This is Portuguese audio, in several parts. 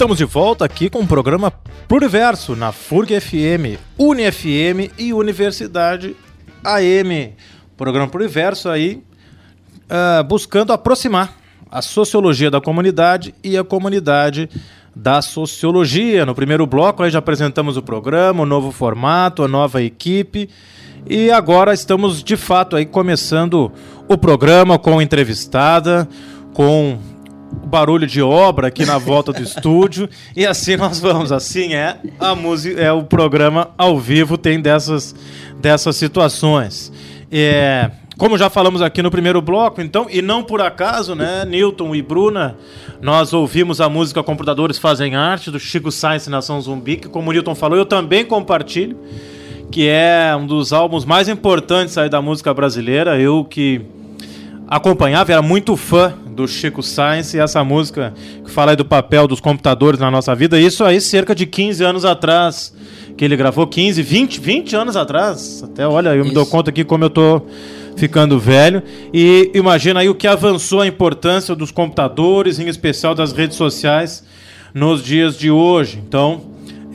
Estamos de volta aqui com o programa Pluriverso na FURG FM, UniFM e Universidade AM. Programa Pluriverso aí uh, buscando aproximar a sociologia da comunidade e a comunidade da sociologia. No primeiro bloco aí já apresentamos o programa, o novo formato, a nova equipe. E agora estamos de fato aí começando o programa com entrevistada, com barulho de obra aqui na volta do estúdio e assim nós vamos. Assim é a música, é o programa ao vivo tem dessas dessas situações. É, como já falamos aqui no primeiro bloco, então, e não por acaso, né, Newton e Bruna, nós ouvimos a música Computadores Fazem Arte, do Chico Sainz Nação Zumbi, que como o Newton falou, eu também compartilho, que é um dos álbuns mais importantes aí da música brasileira. Eu que acompanhava, era muito fã do Chico Sainz e essa música que fala aí do papel dos computadores na nossa vida, isso aí cerca de 15 anos atrás, que ele gravou 15, 20, 20 anos atrás. Até olha, eu isso. me dou conta aqui como eu tô ficando velho. E imagina aí o que avançou a importância dos computadores, em especial das redes sociais, nos dias de hoje. Então,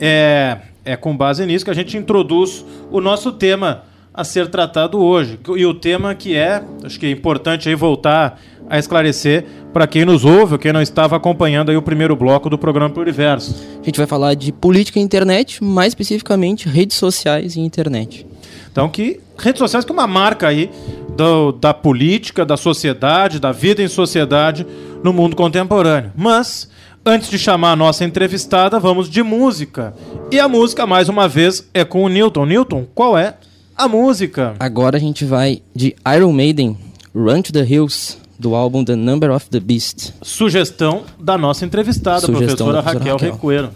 é, é com base nisso que a gente introduz o nosso tema a ser tratado hoje. E o tema que é, acho que é importante aí voltar a esclarecer para quem nos ouve, ou quem não estava acompanhando aí o primeiro bloco do programa Pluriverso. A gente vai falar de política e internet, mais especificamente redes sociais e internet. Então, que redes sociais que é uma marca aí do, da política, da sociedade, da vida em sociedade no mundo contemporâneo. Mas, antes de chamar a nossa entrevistada, vamos de música. E a música, mais uma vez, é com o Newton. Newton, qual é a música. Agora a gente vai de Iron Maiden, Run to the Hills, do álbum The Number of the Beast. Sugestão da nossa entrevistada, Sugestão professora, professora Raquel, Raquel. Recuero.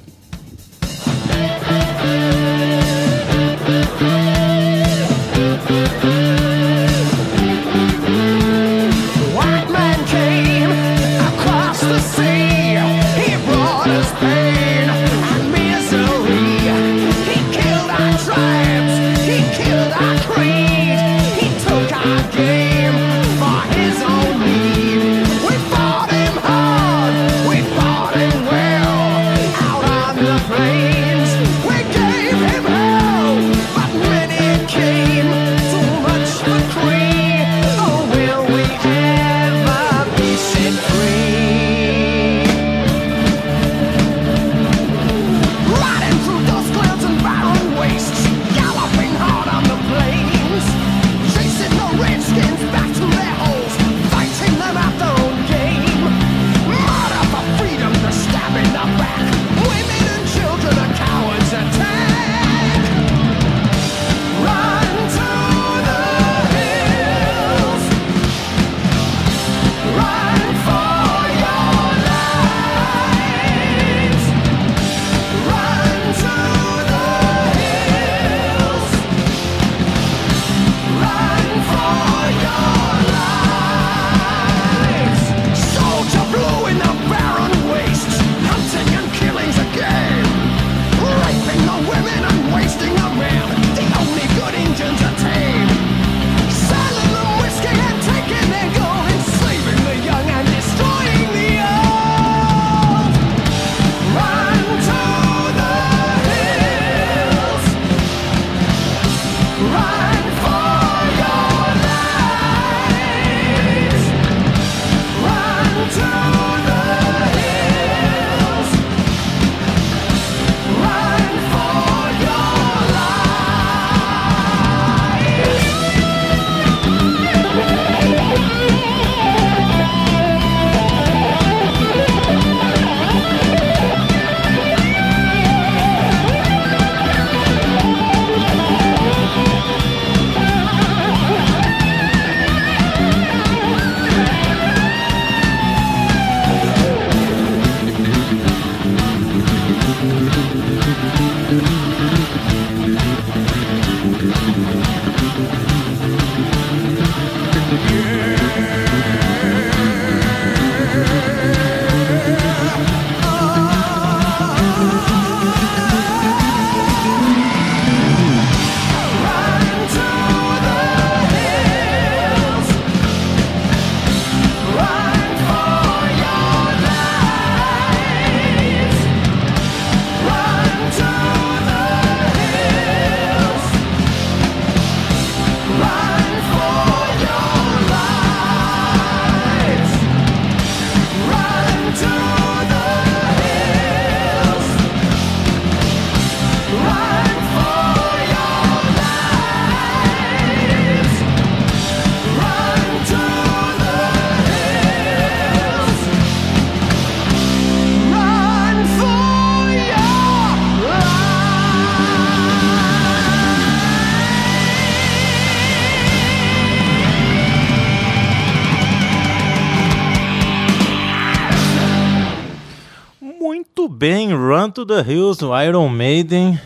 Run to the Hills, no Iron Maiden,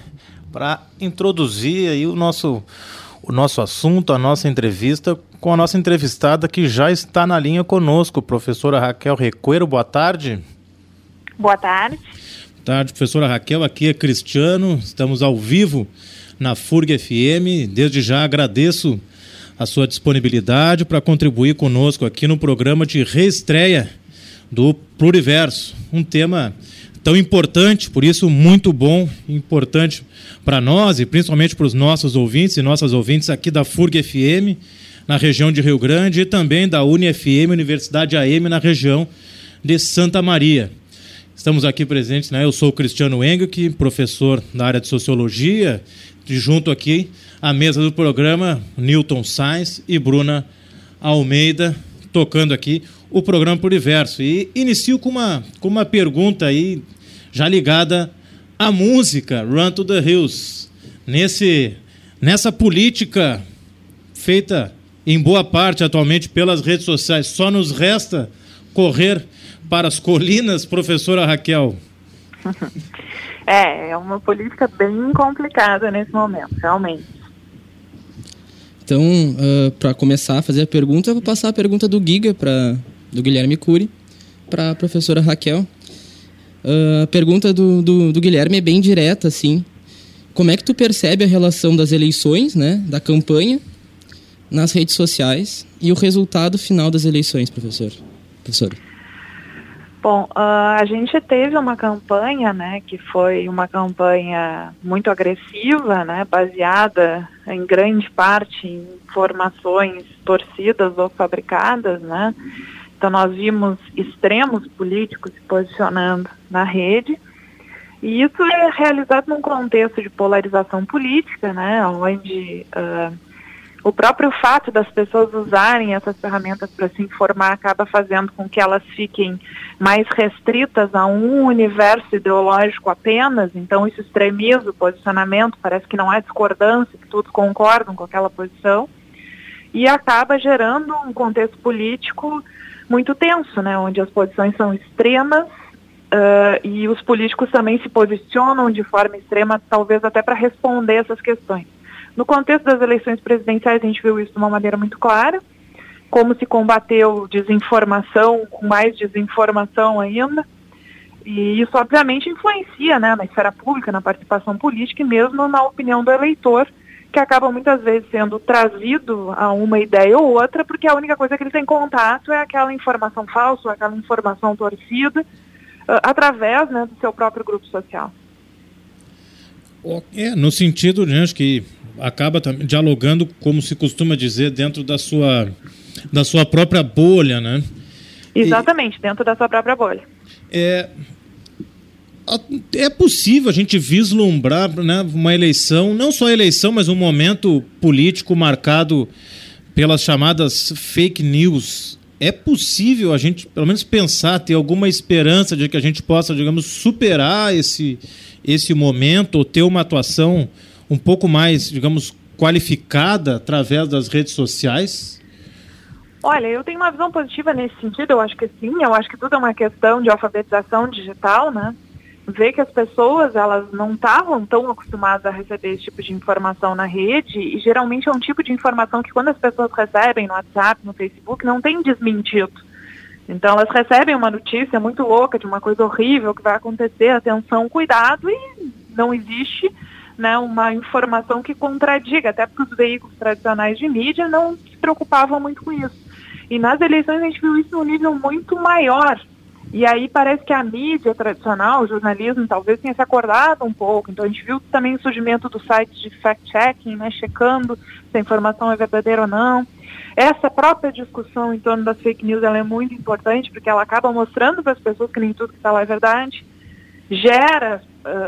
para introduzir aí o nosso, o nosso assunto, a nossa entrevista com a nossa entrevistada que já está na linha conosco, professora Raquel Recoeiro. Boa tarde. Boa tarde. Boa tarde, professora Raquel. Aqui é Cristiano, estamos ao vivo na FURG FM. Desde já agradeço a sua disponibilidade para contribuir conosco aqui no programa de reestreia do Pluriverso, um tema tão importante, por isso muito bom, importante para nós e principalmente para os nossos ouvintes e nossas ouvintes aqui da FURG FM, na região de Rio Grande, e também da UniFM, Universidade AM, na região de Santa Maria. Estamos aqui presentes, né? Eu sou o Cristiano Engelke, professor da área de Sociologia, e junto aqui à mesa do programa, Newton Sainz e Bruna Almeida, tocando aqui o programa Pluriverso. E inicio com uma, com uma pergunta aí, já ligada à música, Run to the Hills. Nesse, nessa política feita em boa parte atualmente pelas redes sociais, só nos resta correr para as colinas, professora Raquel? É, é uma política bem complicada nesse momento, realmente. Então, uh, para começar a fazer a pergunta, eu vou passar a pergunta do Giga para do Guilherme Cury para a professora Raquel. A pergunta do, do, do, Guilherme é bem direta, assim. Como é que tu percebe a relação das eleições, né, da campanha, nas redes sociais e o resultado final das eleições, professor? Professora. Bom, uh, a gente teve uma campanha, né, que foi uma campanha muito agressiva, né, baseada em grande parte em informações torcidas ou fabricadas, né. Então nós vimos extremos políticos se posicionando na rede. E isso é realizado num contexto de polarização política, né, onde uh, o próprio fato das pessoas usarem essas ferramentas para se informar acaba fazendo com que elas fiquem mais restritas a um universo ideológico apenas, então isso extremiza o posicionamento, parece que não há discordância, que todos concordam com aquela posição, e acaba gerando um contexto político muito tenso, né, onde as posições são extremas uh, e os políticos também se posicionam de forma extrema, talvez até para responder essas questões. No contexto das eleições presidenciais, a gente viu isso de uma maneira muito clara, como se combateu desinformação com mais desinformação ainda. E isso, obviamente, influencia né, na esfera pública, na participação política e mesmo na opinião do eleitor, que acaba muitas vezes sendo trazido a uma ideia ou outra, porque a única coisa que ele tem contato é aquela informação falsa, aquela informação torcida, uh, através né, do seu próprio grupo social. É, no sentido, gente, né, que acaba dialogando, como se costuma dizer, dentro da sua, da sua própria bolha, né? Exatamente, e, dentro da sua própria bolha. É, é possível a gente vislumbrar né, uma eleição, não só eleição, mas um momento político marcado pelas chamadas fake news. É possível a gente, pelo menos, pensar, ter alguma esperança de que a gente possa, digamos, superar esse, esse momento ou ter uma atuação um pouco mais, digamos, qualificada através das redes sociais? Olha, eu tenho uma visão positiva nesse sentido, eu acho que sim, eu acho que tudo é uma questão de alfabetização digital, né? Ver que as pessoas, elas não estavam tão acostumadas a receber esse tipo de informação na rede, e geralmente é um tipo de informação que quando as pessoas recebem no WhatsApp, no Facebook, não tem desmentido. Então elas recebem uma notícia muito louca de uma coisa horrível que vai acontecer, atenção, cuidado, e não existe né, uma informação que contradiga, até porque os veículos tradicionais de mídia não se preocupavam muito com isso. E nas eleições a gente viu isso num nível muito maior. E aí parece que a mídia tradicional, o jornalismo, talvez tenha se acordado um pouco. Então a gente viu também o surgimento do site de fact-checking, né, checando se a informação é verdadeira ou não. Essa própria discussão em torno das fake news é muito importante, porque ela acaba mostrando para as pessoas que nem tudo que está lá é verdade gera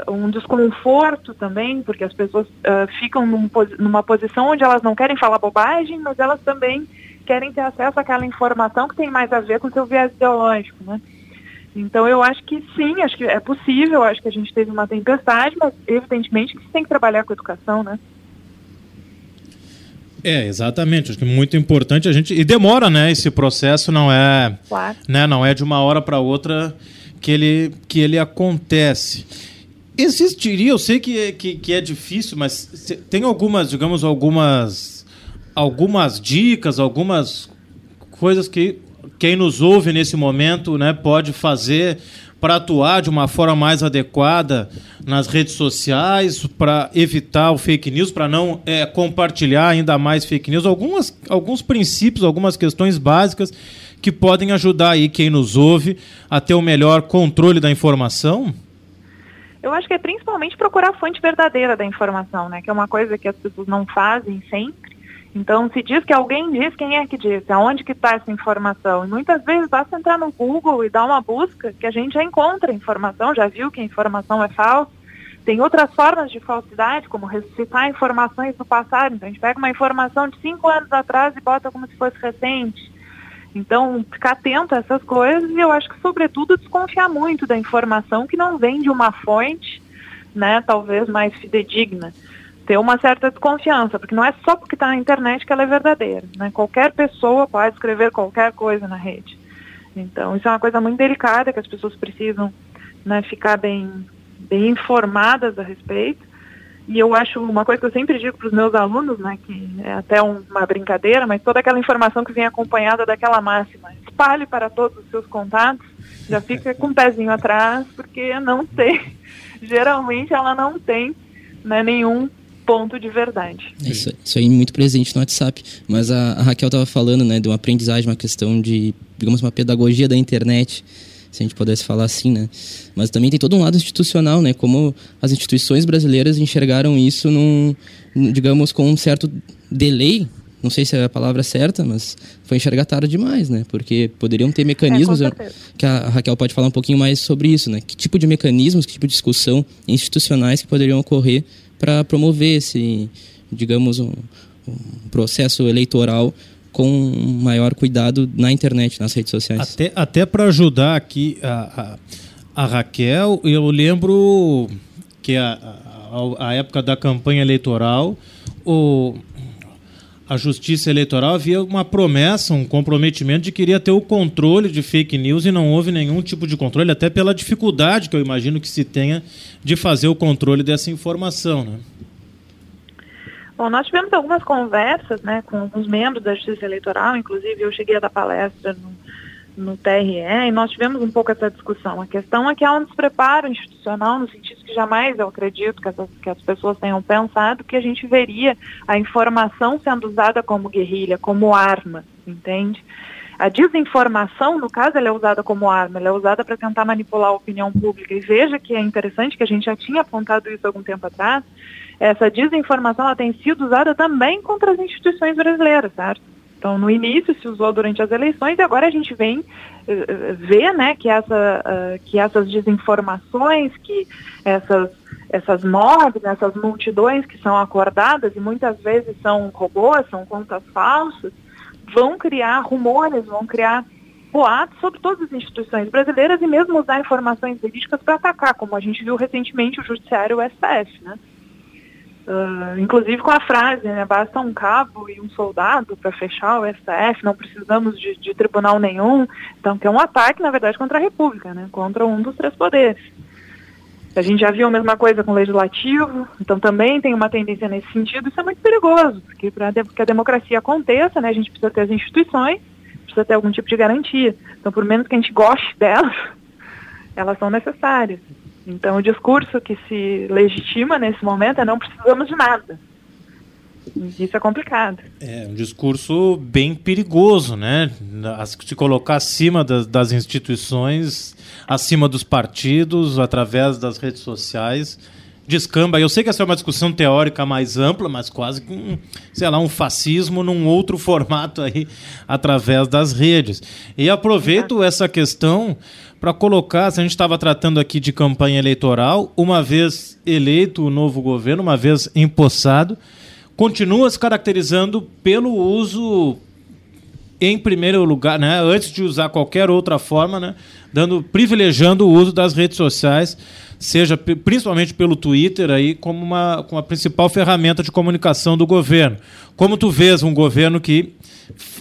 uh, um desconforto também, porque as pessoas uh, ficam num, numa posição onde elas não querem falar bobagem, mas elas também querem ter acesso àquela informação que tem mais a ver com o seu viés ideológico, né? Então eu acho que sim, acho que é possível, acho que a gente teve uma tempestade, mas evidentemente que você tem que trabalhar com educação, né? É, exatamente. Acho que é muito importante a gente. E demora, né? Esse processo não é. Claro. Né, não é de uma hora para outra que ele, que ele acontece. Existiria, eu sei que, que, que é difícil, mas tem algumas, digamos, algumas, algumas dicas, algumas coisas que quem nos ouve nesse momento né, pode fazer para atuar de uma forma mais adequada nas redes sociais, para evitar o fake news, para não é, compartilhar ainda mais fake news, algumas, alguns princípios, algumas questões básicas que podem ajudar aí quem nos ouve a ter o melhor controle da informação? Eu acho que é principalmente procurar a fonte verdadeira da informação, né? Que é uma coisa que as pessoas não fazem sempre. Então, se diz que alguém diz, quem é que diz? Aonde que está essa informação? E muitas vezes basta entrar no Google e dar uma busca que a gente já encontra informação, já viu que a informação é falsa. Tem outras formas de falsidade, como ressuscitar informações do passado. Então, a gente pega uma informação de cinco anos atrás e bota como se fosse recente. Então, ficar atento a essas coisas e eu acho que, sobretudo, desconfiar muito da informação que não vem de uma fonte, né, talvez mais fidedigna. Ter uma certa desconfiança, porque não é só porque está na internet que ela é verdadeira. Né? Qualquer pessoa pode escrever qualquer coisa na rede. Então, isso é uma coisa muito delicada que as pessoas precisam né, ficar bem, bem informadas a respeito. E eu acho uma coisa que eu sempre digo para os meus alunos, né, que é até uma brincadeira, mas toda aquela informação que vem acompanhada daquela máxima, espalhe para todos os seus contatos, já fica com o um pezinho atrás, porque não tem, geralmente ela não tem né, nenhum ponto de verdade. Isso, isso aí é muito presente no WhatsApp. Mas a, a Raquel estava falando né, de uma aprendizagem, uma questão de, digamos, uma pedagogia da internet se a gente pudesse falar assim, né? Mas também tem todo um lado institucional, né? Como as instituições brasileiras enxergaram isso num, digamos, com um certo delay, não sei se é a palavra certa, mas foi enxergar tarde demais, né? Porque poderiam ter mecanismos, é, que a Raquel pode falar um pouquinho mais sobre isso, né? Que tipo de mecanismos, que tipo de discussão institucionais que poderiam ocorrer para promover esse, digamos, um, um processo eleitoral com maior cuidado na internet, nas redes sociais. Até, até para ajudar aqui a, a, a, Raquel, eu lembro que a, a, a época da campanha eleitoral, o, a Justiça Eleitoral havia uma promessa, um comprometimento de que queria ter o controle de fake news e não houve nenhum tipo de controle, até pela dificuldade que eu imagino que se tenha de fazer o controle dessa informação. Né? Bom, nós tivemos algumas conversas né, com alguns membros da Justiça Eleitoral, inclusive eu cheguei a dar palestra no TRE e nós tivemos um pouco essa discussão. A questão é que há um despreparo institucional, no sentido que jamais eu acredito que, essas, que as pessoas tenham pensado que a gente veria a informação sendo usada como guerrilha, como arma, entende? A desinformação, no caso, ela é usada como arma, ela é usada para tentar manipular a opinião pública. E veja que é interessante que a gente já tinha apontado isso algum tempo atrás, essa desinformação ela tem sido usada também contra as instituições brasileiras, certo? Então, no início se usou durante as eleições e agora a gente vem uh, ver né, que, essa, uh, que essas desinformações, que essas, essas mobs, essas multidões que são acordadas e muitas vezes são robôs, são contas falsas, vão criar rumores, vão criar boatos sobre todas as instituições brasileiras e mesmo usar informações verídicas para atacar, como a gente viu recentemente o Judiciário o STF, né? Uh, inclusive com a frase, né, basta um cabo e um soldado para fechar o STF, não precisamos de, de, tribunal nenhum. Então, que é um ataque, na verdade, contra a República, né, contra um dos três poderes. A gente já viu a mesma coisa com o legislativo, então também tem uma tendência nesse sentido. Isso é muito perigoso, porque para que a democracia aconteça, né, a gente precisa ter as instituições, precisa ter algum tipo de garantia. Então, por menos que a gente goste delas, elas são necessárias. Então, o discurso que se legitima nesse momento é não precisamos de nada. Isso é complicado. É um discurso bem perigoso, né? Se colocar acima das, das instituições, acima dos partidos, através das redes sociais descamba. Eu sei que essa é uma discussão teórica mais ampla, mas quase com, sei lá, um fascismo num outro formato aí, através das redes. E aproveito essa questão para colocar, se a gente estava tratando aqui de campanha eleitoral, uma vez eleito o novo governo, uma vez empossado, continua se caracterizando pelo uso em primeiro lugar, né, antes de usar qualquer outra forma, né, dando privilegiando o uso das redes sociais, seja principalmente pelo Twitter aí como uma, como a principal ferramenta de comunicação do governo. Como tu vês um governo que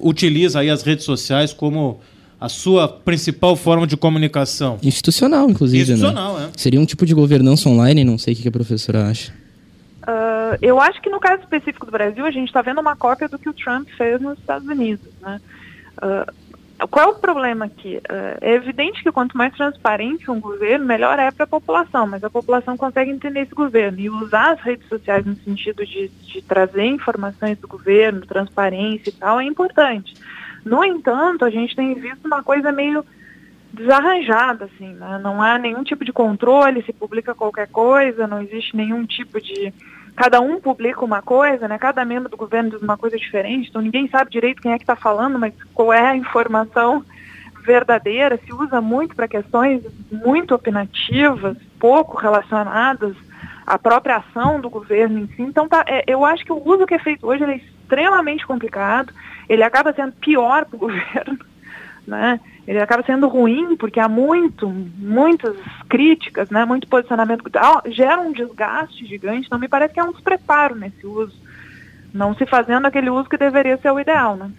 utiliza aí as redes sociais como a sua principal forma de comunicação? Institucional, inclusive. Né? Institucional, né? é. Seria um tipo de governança online, não sei o que a professora acha. Uh, eu acho que no caso específico do Brasil, a gente está vendo uma cópia do que o Trump fez nos Estados Unidos. Né? Uh, qual é o problema aqui? Uh, é evidente que quanto mais transparente um governo, melhor é para a população, mas a população consegue entender esse governo e usar as redes sociais no sentido de, de trazer informações do governo, transparência e tal, é importante. No entanto, a gente tem visto uma coisa meio desarranjada, assim, né? não há nenhum tipo de controle, se publica qualquer coisa, não existe nenhum tipo de cada um publica uma coisa, né? Cada membro do governo diz uma coisa diferente, então ninguém sabe direito quem é que está falando, mas qual é a informação verdadeira, se usa muito para questões muito opinativas, pouco relacionadas à própria ação do governo em si. Então, tá, é, eu acho que o uso que é feito hoje é extremamente complicado, ele acaba sendo pior para o governo, né? ele acaba sendo ruim porque há muito, muitas críticas, né, muito posicionamento, gera um desgaste gigante, então me parece que é um despreparo nesse uso, não se fazendo aquele uso que deveria ser o ideal, né.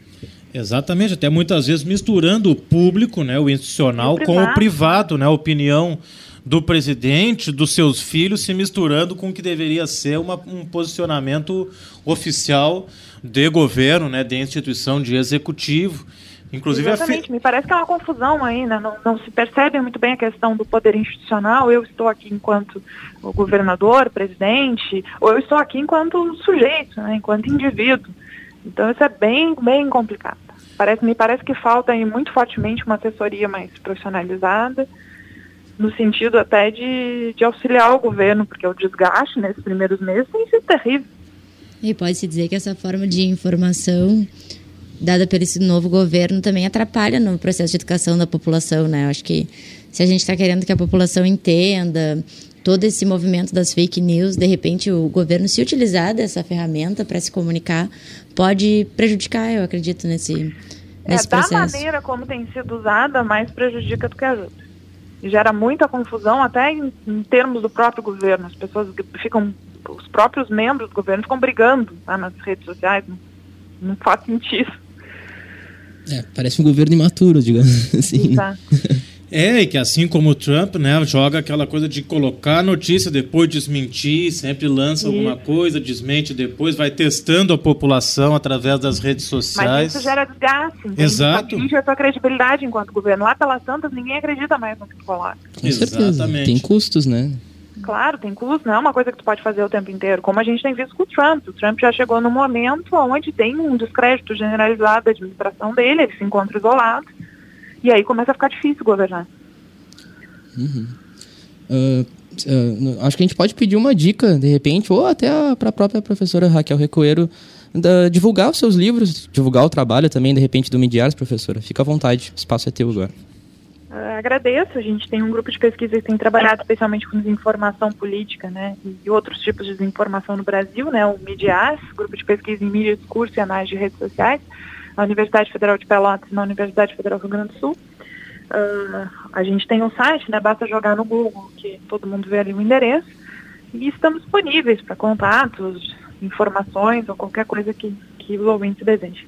Exatamente, até muitas vezes misturando o público, né, o institucional, o com o privado, né, a opinião do presidente, dos seus filhos, se misturando com o que deveria ser uma, um posicionamento oficial de governo, né, de instituição, de executivo. Inclusive Exatamente, me parece que é uma confusão aí, né? Não, não, se percebe muito bem a questão do poder institucional. Eu estou aqui enquanto governador, presidente, ou eu estou aqui enquanto sujeito, né? enquanto indivíduo. Então isso é bem, bem complicado. Parece, me parece que falta aí muito fortemente uma assessoria mais profissionalizada, no sentido até de, de auxiliar o governo, porque o desgaste nesses primeiros meses tem sido terrível. E pode-se dizer que essa forma de informação dada pelo esse novo governo também atrapalha no processo de educação da população, né? Eu acho que se a gente está querendo que a população entenda todo esse movimento das fake news, de repente o governo se utilizar dessa ferramenta para se comunicar pode prejudicar, eu acredito, nesse, é, nesse é, processo. Da maneira como tem sido usada, mais prejudica do que ajuda. E gera muita confusão até em, em termos do próprio governo. As pessoas ficam, os próprios membros do governo ficam brigando tá, nas redes sociais. Não, não faz sentido. É, parece um governo imaturo, digamos assim. Tá. É, e que assim como o Trump, né, joga aquela coisa de colocar a notícia, depois desmentir, sempre lança alguma coisa, desmente depois, vai testando a população através das redes sociais. Mas isso gera desgaste, entende? Exato. Isso a sua credibilidade enquanto governo. Lá pelas tantas, ninguém acredita mais no que tu coloca. Com certeza, Exatamente. tem custos, né? Claro, tem custo, não é uma coisa que tu pode fazer o tempo inteiro, como a gente tem visto com o Trump. O Trump já chegou no momento onde tem um descrédito generalizado da administração dele, ele se encontra isolado, e aí começa a ficar difícil governar. Uhum. Uh, uh, acho que a gente pode pedir uma dica, de repente, ou até para a própria professora Raquel Recoeiro, da, divulgar os seus livros, divulgar o trabalho também, de repente, do Midiares, professora. Fica à vontade, o espaço é teu agora. Uh, agradeço. A gente tem um grupo de pesquisa que tem trabalhado especialmente com desinformação política, né, e outros tipos de desinformação no Brasil, né, o MIDIAS, Grupo de Pesquisa em Mídia, Discurso e Análise de Redes Sociais, na Universidade Federal de Pelotas e na Universidade Federal do Rio Grande do Sul. Uh, a gente tem um site, né, basta jogar no Google, que todo mundo vê ali o endereço, e estamos disponíveis para contatos, informações ou qualquer coisa que, que o ouvinte deseje.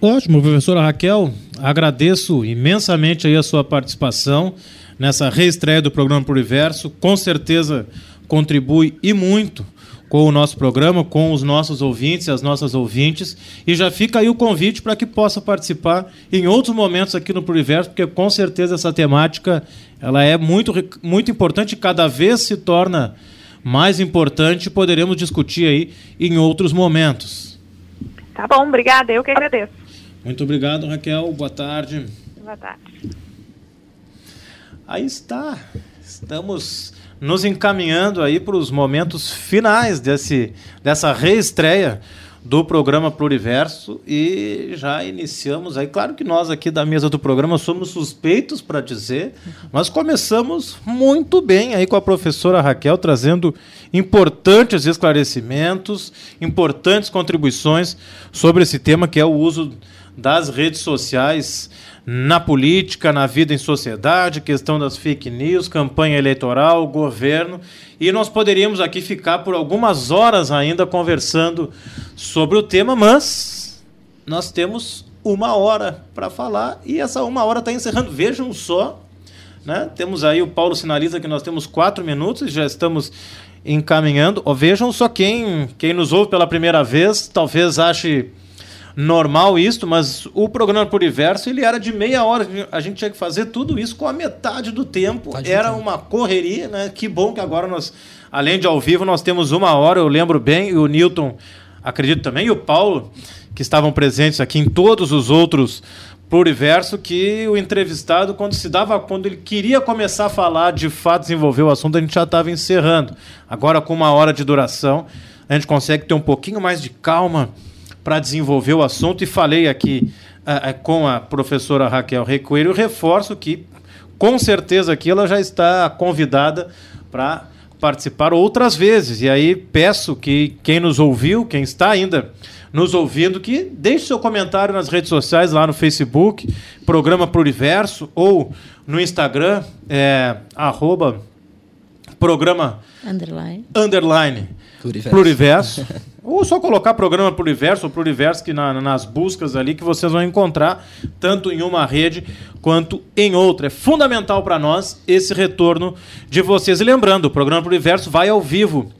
Ótimo, professora Raquel. Agradeço imensamente aí a sua participação nessa reestreia do programa Pluriverso. Com certeza contribui e muito com o nosso programa, com os nossos ouvintes e as nossas ouvintes. E já fica aí o convite para que possa participar em outros momentos aqui no Pluriverso, porque com certeza essa temática ela é muito, muito importante e cada vez se torna mais importante. Poderemos discutir aí em outros momentos. Tá bom, obrigada. Eu que agradeço. Muito obrigado, Raquel. Boa tarde. Boa tarde. Aí está. Estamos nos encaminhando aí para os momentos finais desse, dessa reestreia do programa Pluriverso e já iniciamos aí. Claro que nós aqui da mesa do programa somos suspeitos para dizer, mas começamos muito bem aí com a professora Raquel trazendo importantes esclarecimentos, importantes contribuições sobre esse tema que é o uso das redes sociais na política, na vida em sociedade, questão das fake news, campanha eleitoral, governo. E nós poderíamos aqui ficar por algumas horas ainda conversando sobre o tema, mas nós temos uma hora para falar e essa uma hora está encerrando. Vejam só, né? Temos aí o Paulo sinaliza que nós temos quatro minutos e já estamos encaminhando. Oh, vejam só quem, quem nos ouve pela primeira vez, talvez ache normal isso, mas o programa Pluriverso ele era de meia hora. A gente tinha que fazer tudo isso com a metade do tempo. Era uma correria, né? Que bom que agora nós, além de ao vivo, nós temos uma hora. Eu lembro bem, e o Newton, acredito também, e o Paulo, que estavam presentes aqui em todos os outros pluriverso que o entrevistado, quando se dava, quando ele queria começar a falar, de fato desenvolver o assunto, a gente já estava encerrando. Agora, com uma hora de duração, a gente consegue ter um pouquinho mais de calma para desenvolver o assunto. E falei aqui uh, com a professora Raquel Recoelho, reforço que, com certeza, aqui ela já está convidada para participar outras vezes. E aí peço que quem nos ouviu, quem está ainda nos ouvindo, que deixe seu comentário nas redes sociais, lá no Facebook, Programa Pluriverso, ou no Instagram, é, arroba programa underline, underline pluriverso. pluriverso. ou só colocar programa pluriverso ou pluriverso que na, nas buscas ali que vocês vão encontrar tanto em uma rede quanto em outra. É fundamental para nós esse retorno de vocês. E lembrando, o programa pluriverso vai ao vivo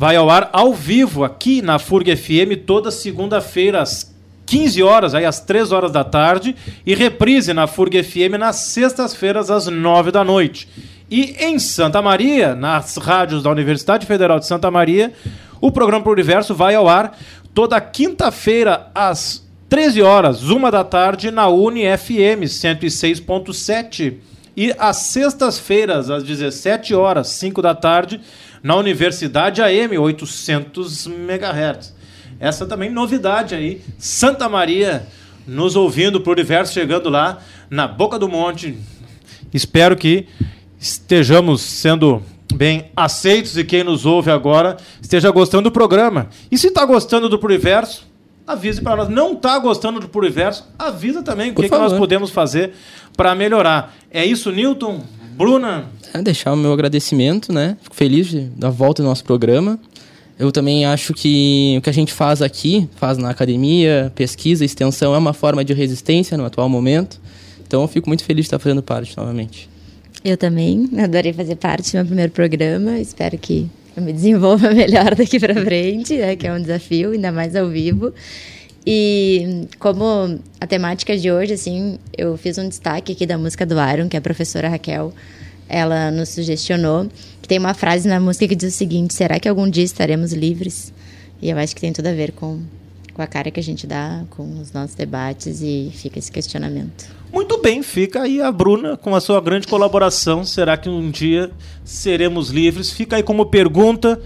vai ao ar ao vivo aqui na FURG FM toda segunda-feira às 15 horas, aí às 3 horas da tarde, e reprise na FURG FM nas sextas-feiras às 9 da noite. E em Santa Maria, nas rádios da Universidade Federal de Santa Maria, o programa Pro Universo vai ao ar toda quinta-feira às 13 horas, 1 da tarde, na Uni FM 106.7. E às sextas-feiras, às 17 horas, 5 da tarde, na Universidade AM 800 MHz. Essa também novidade aí. Santa Maria nos ouvindo para o universo, chegando lá na boca do monte. Espero que estejamos sendo bem aceitos e quem nos ouve agora esteja gostando do programa. E se está gostando do Pluriverso, avise para nós. Não está gostando do Pluriverso, avisa também o que, que nós podemos fazer para melhorar. É isso, Newton? Bruna? É deixar o meu agradecimento, né? Fico feliz da volta do nosso programa. Eu também acho que o que a gente faz aqui, faz na academia, pesquisa, extensão, é uma forma de resistência no atual momento. Então eu fico muito feliz de estar fazendo parte novamente. Eu também adorei fazer parte do meu primeiro programa. Espero que eu me desenvolva melhor daqui para frente, né, que é um desafio, ainda mais ao vivo. E como a temática de hoje, assim, eu fiz um destaque aqui da música do Iron, que a professora Raquel, ela nos sugestionou, que tem uma frase na música que diz o seguinte: será que algum dia estaremos livres? E eu acho que tem tudo a ver com, com a cara que a gente dá, com os nossos debates e fica esse questionamento. Muito bem, fica aí a Bruna com a sua grande colaboração. Será que um dia seremos livres? Fica aí como pergunta